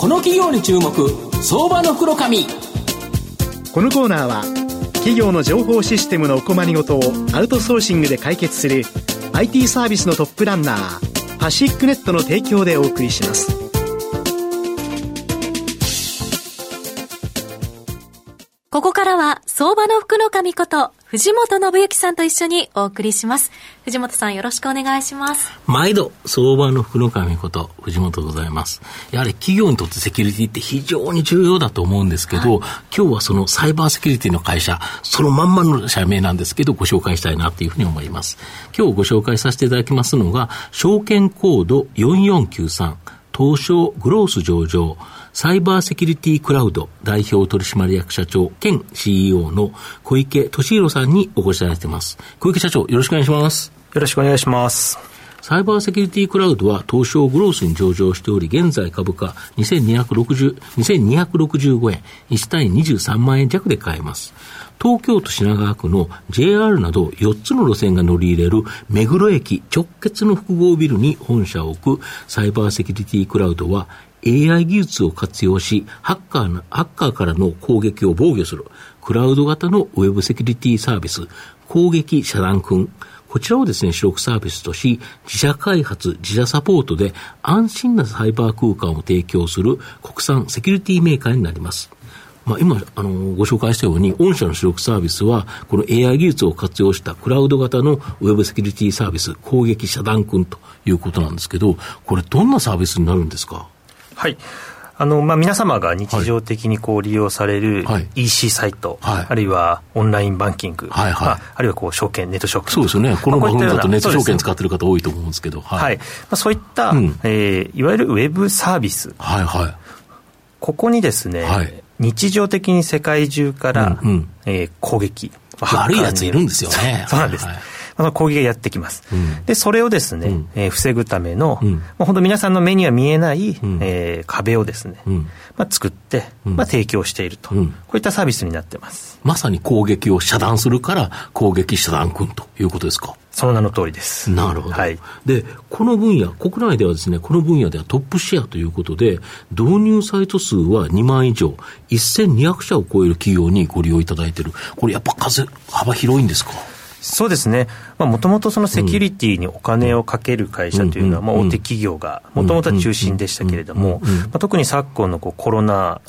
この企業に注目相場の袋紙このコーナーは企業の情報システムのお困りごとをアウトソーシングで解決する IT サービスのトップランナーパシックネットの提供でお送りします。ここからは相場の福の神こと藤本信之さんと一緒にお送りします。藤本さんよろしくお願いします。毎度、相場の福の神こと藤本でございます。やはり企業にとってセキュリティって非常に重要だと思うんですけど、はい、今日はそのサイバーセキュリティの会社、そのまんまの社名なんですけど、ご紹介したいなというふうに思います。今日ご紹介させていただきますのが、証券コード4493、東証グロース上場、サイバーセキュリティクラウド代表取締役社長兼 CEO の小池敏弘さんにお越しいただいています。小池社長、よろしくお願いします。よろしくお願いします。サイバーセキュリティクラウドは東証グロースに上場しており、現在株価2260 2265円、1単位23万円弱で買えます。東京都品川区の JR など4つの路線が乗り入れる目黒駅直結の複合ビルに本社を置くサイバーセキュリティクラウドは AI 技術を活用し、ハッカーの、ハッカーからの攻撃を防御する、クラウド型のウェブセキュリティサービス、攻撃遮断君。こちらをですね、主力サービスとし、自社開発、自社サポートで安心なサイバー空間を提供する国産セキュリティメーカーになります。まあ、今、あの、ご紹介したように、御社の主力サービスは、この AI 技術を活用したクラウド型のウェブセキュリティサービス、攻撃遮断君ということなんですけど、これどんなサービスになるんですか？はいあのまあ、皆様が日常的にこう利用される EC サイト、はい、あるいはオンラインバンキング、はいはい。まあ、あるいはこう証券、ネット証券そうですよね、この番組だとネット証券使ってる方多いと思うんですけど、はい、はい、まあ、そういった、うん、えー、いわゆるウェブサービス、はいはい、ここにですね、はい、日常的に世界中から、うんうん、えー、攻撃、悪いやついるんですよね。そうなんです。はいはいあの攻撃がやってきます。うん、で、それをですね、うん、えー、防ぐための、うん、まあ、本当皆さんの目には見えない、うん、えー、壁をですね、まあ、作って、まあ、提供していると、こういったサービスになってます。まさに攻撃を遮断するから、攻撃遮断君ということですか？その名の通りです。なるほど。はい。で、この分野、国内ではですね、この分野ではトップシェアということで、導入サイト数は2万以上、1200社を超える企業にご利用いただいている。これやっぱ数、幅広いんですか？そうですね、もともとそのセキュリティにお金をかける会社というのは、まあ、大手企業がもともとは中心でしたけれども、まあ、特に昨今のこうコロナ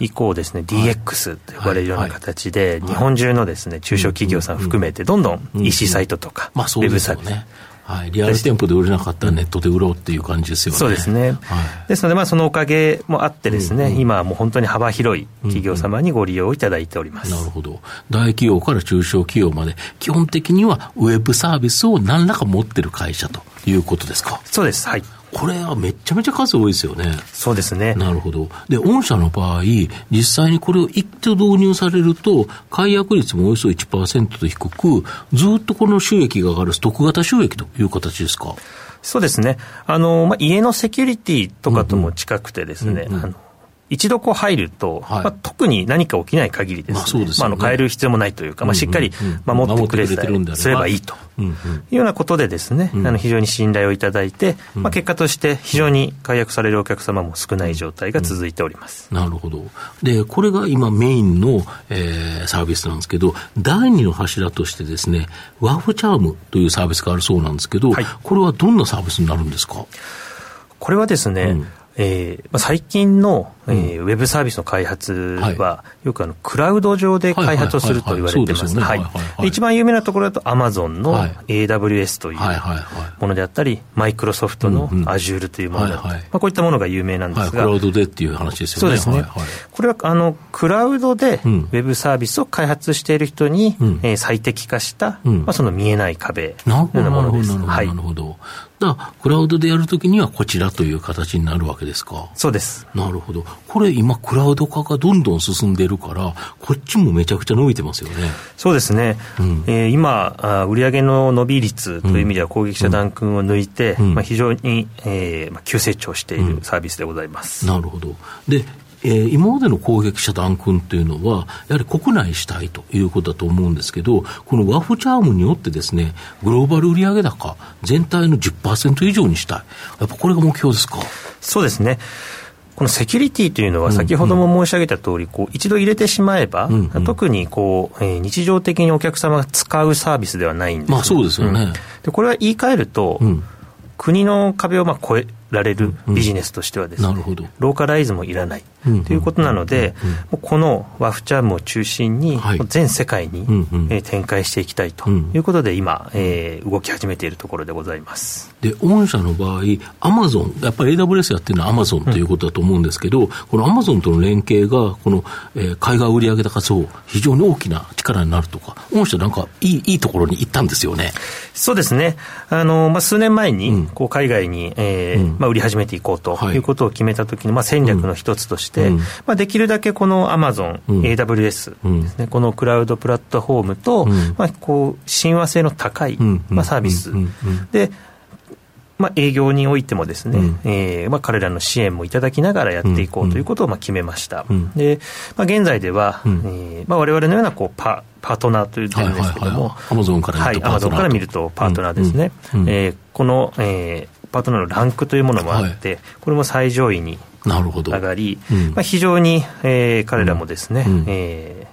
以降ですね、DX と呼ばれるような形で、日本中のですね中小企業さん。含めて、どん。どん。EC サイトとか、ウェブサイト、はい、リアル店舗で売れなかったらネットで売ろうっていう感じですよね。そうですね。はい、ですので、まあ、そのおかげもあってですね、うんうん、今はもう本当に幅広い企業様にご利用いただいております。うんうん、なるほど。大企業から中小企業まで、基本的にはウェブサービスを何らか持ってる会社ということですか？そうです。はい。これはめちゃめちゃ数多いですよね。そうですね。なるほど。で、御社の場合、実際にこれを一度導入されると、解約率もおよそ1%と低く、ずっとこの収益が上がるストック型収益という形ですか？そうですね。あの、まあ、家のセキュリティとかとも近くてですね、うんうん、あの一度こう入ると、はい、まあ、特に何か起きない限りですね、まあ、ね、まあ、あの変える必要もないというか、まあ、しっかり守ってくれさえすればいいと。いうようなことでですね、うん、あの非常に信頼をいただいて、うん、まあ、結果として非常に解約されるお客様も少ない状態が続いております、うん、なるほど。で、これが今メインの、えー、サービスなんですけど、第二の柱としてですね、ワーフチャームというサービスがあるそうなんですけど、はい、これはどんなサービスになるんですか？これはですね、えー、最近の、えー、ウェブサービスの開発は、よくあのクラウド上で開発をすると言われてます。一番有名なところだと、アマゾンの AWS というものであったり、マイクロソフトの Azure というものだったり、まあ、こういったものが有名なんですが、クラウドでっていう話ですよね。そうですね。これはあのクラウドでウェブサービスを開発している人に、えー、最適化した、まあ、その見えない壁のようなものです。なるほど。だクラウドでやるときにはこちらという形になるわけですか？そうです。なるほど。これ今、クラウド化がどんどん進んでるから、こっちもめちゃくちゃ伸びてますよね。そうですね。うん、えー、今あ、売上の伸び率という意味では攻撃者弾君を抜いて、うん、まあ、非常に、えーまあ、急成長しているサービスでございます。うん、なるほど。で、えー、今までの攻撃遮断君っていうのは、やはり国内主体ということだと思うんですけど、このワフチャームによってですね、グローバル売上高、全体の10%以上にしたい。やっぱこれが目標ですか？そうですね。このセキュリティというのは、先ほども申し上げた通り、こう一度入れてしまえば、うんうん、特にこう、えー、日常的にお客様が使うサービスではないんです、まあ、そうですよね、うん、でこれは言い換えると、うん、国の壁をまあ越えられるビジネスとしてはですね、うん、ローカライズもいらないということなので、このワフチャームを中心に、全世界に、え展開していきたいということで、今、えー、動き始めているところでございます。で御社の場合、アマゾン、やっぱり AWS やってるのはアマゾンということだと思うんですけど、このアマゾンとの連携が、この、えー、海外売上高増、非常に大きな力になるとか、御社なんかいいいいところに行ったんですよね。そうですね。あの、まあ、数年前に、こう海外に、えーまあ、売り始めていこうとい。うことを決めたときの、まあ、戦略の一つとして、まあ、できるだけこのアマゾン、AWS ですね、このクラウドプラットフォームと、まあ、こう親和性の高い、まあ、サービス。で、まあ、営業においてもですね、うん、えー、まあ、彼らの支援もいただきながらやっていこうということをまあ決めました。うん、で、まあ、現在では、うん、えー、まあ、我々のようなこうパパートナーという点ですけども、アマゾンから見るとパートナー、はい、アマゾンから見るとパートナーですね。うん、えー、この、えー、パートナーのランクというものもあって、はい、これも最上位に上がり、まあ、非常に、えー、彼らもですね、うん、え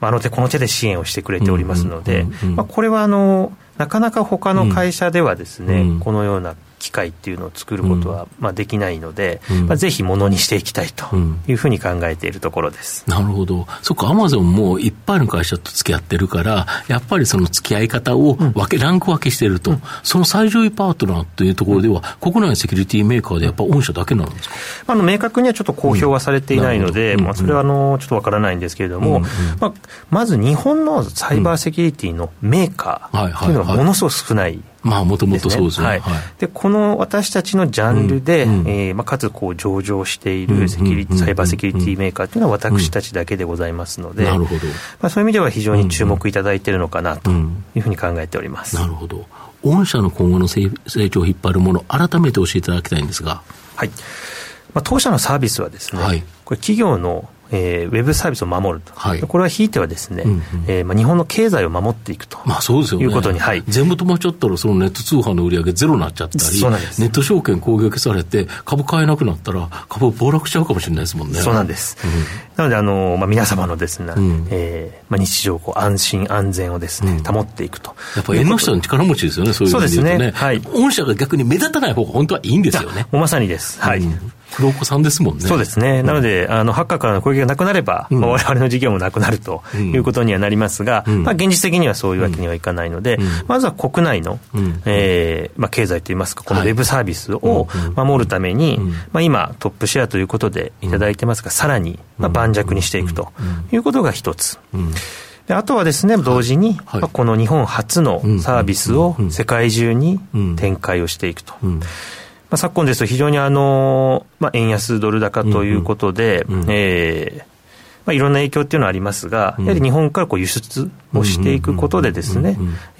ー、あの手この手で支援をしてくれておりますので、まあ、これはあのなかなか他の会社ではですね、うん、このような機械っていうのを作ることは、まあ、できないので、うん、まあ、ぜひものにしていきたいというふうに考えているところです。なるほど。そっか、アマゾンもいっぱいの会社と付き合ってるから、やっぱりその付き合い方を分け、うん、ランク分けしてると、その最上位パートナーというところでは、国内セキュリティメーカーでやっぱ御社だけなんですか？あの明確にはちょっと公表はされていないので、まあ、それはあのちょっとわからないんですけれども、まあ、まず日本のサイバーセキュリティのメーカーというのはものすごく少ない。まあ、もともとそうですね。はい。で、この私たちのジャンルで、うんえー、まあ、かつこう上場しているセキュリティ、サイバーセキュリティメーカーというのは私たちだけでございますので、なるほど。まあ、そういう意味では非常に注目いただいているのかなというふうに考えております。なるほど。御社の今後の成長を引っ張るもの、改めて教えていただきたいんですが。はい。まあ、当社のサービスはですね、はい、これ企業のえー、ウェブサービスを守ると、はい、これはひいてはですね、うんうん、えー、まあ、日本の経済を守っていくと、まあ、そうですよね、いうことに、はい、全部止まっちゃったら、そのネット通販の売り上げゼロになっちゃったり、ネット証券攻撃されて、株買えなくなったら、株暴落しちゃうかもしれないですもんね。そうなんです、うん、なのであの、まあ、皆様のですね、うん、えー、まあ、日常こう安心安全をですね、保っていくと。やっぱり縁の下の力持ちですよね、そういう意味で言うとね、ね。はい、御社が逆に目立たない方が本当はいいんですよね。まさにです、はい、黒子さんですもんね。そうですね。なので、あの、ハッカーからの攻撃がなくなれば、うん。まあ、我々の事業もなくなるということにはなりますが、うん、まあ、現実的にはそういうわけにはいかないので、うん、まずは国内の、うん、えー、まあ、経済といいますか、このウェブサービスを守るために、まあ、今、トップシェアということでいただいてますが、さらに、まあ、盤石にしていくということが一つ。であとはですね、同時に、はい、この日本初のサービスを世界中に展開をしていくと。まあ、昨今ですと非常にあの、まあ、円安ドル高ということで、うんうん、えー、まあ、いろんな影響っていうのはありますが、やはり日本からこう輸出をしていくことでですね、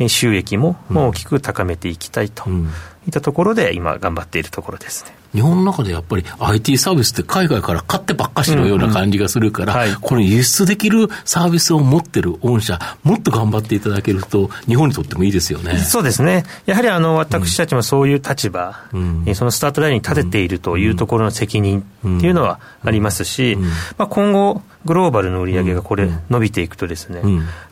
収益も大きく高めていきたいといったところで、今、頑張っているところですね。日本の中でやっぱり IT サービスって海外から買ってばっかしのような感じがするから、うんうんはい、この輸出できるサービスを持ってる御社、もっと頑張っていただけると、日本にとってもいいですよね。そうですね。やはりあの、私たちもそういう立場、うん、そのスタートラインに立てているというところの責任っていうのはありますし、まあ、今後、グローバルの売り上げがこれ伸びていくとですね、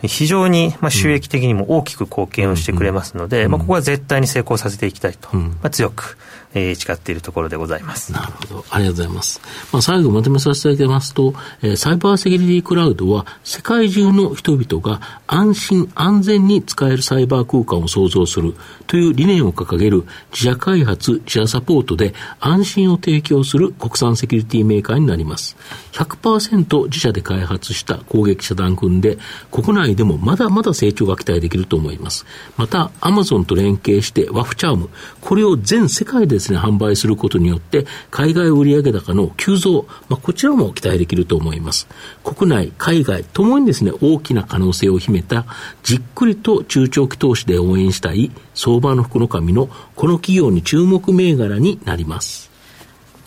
非常にまあ収益的にも大きく貢献をしてくれますので、まあ、ここは絶対に成功させていきたいと、まあ、強くえー、誓っているところでございます。なるほど。ありがとうございます。まあ、最後まとめさせていただきますと、えー、サイバーセキュリティクラウドは世界中の人々が安心安全に使えるサイバー空間を創造するという理念を掲げる自社開発、自社サポートで安心を提供する国産セキュリティメーカーになります。100%自社で開発した攻撃遮断群で国内でもまだまだ成長が期待できると思います。また、アマゾンと連携してワフチャーム、これを全世界でですね、販売することによって、海外売上高の急増、まあ、こちらも期待できると思います。国内、海外ともにですね、大きな可能性を秘めた、じっくりと中長期投資で応援したい相場の福の神のこの企業に注目銘柄になります。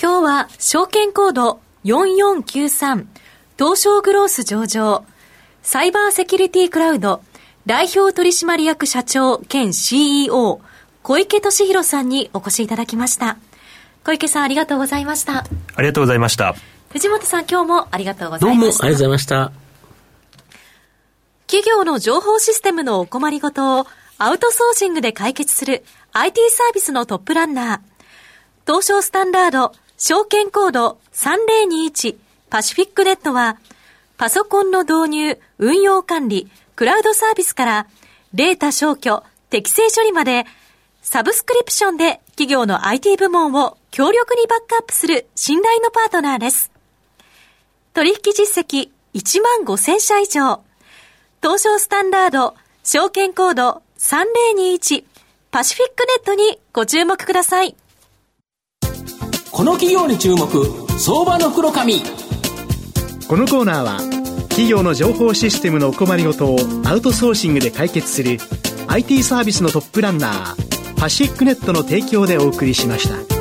今日は証券コード4493東証グロース上場サイバーセキュリティクラウド代表取締役社長兼 CEO 小池俊弘さんにお越しいただきました。小池さんありがとうございました。ありがとうございました。藤本さん今日もありがとうございました。どうもありがとうございました。企業の情報システムのお困りごとをアウトソーシングで解決する IT サービスのトップランナー。東証スタンダード証券コード3021パシフィックネットはパソコンの導入、運用管理、クラウドサービスからデータ消去、適正処理までサブスクリプションで企業の IT 部門を強力にバックアップする信頼のパートナーです。取引実績1万5000社以上。東証スタンダード、証券コード3021パシフィックネットにご注目ください。この企業に注目、相場の袋紙。このコーナーは、企業の情報システムのお困りごとをアウトソーシングで解決する IT サービスのトップランナー、パシックネットの提供でお送りしました。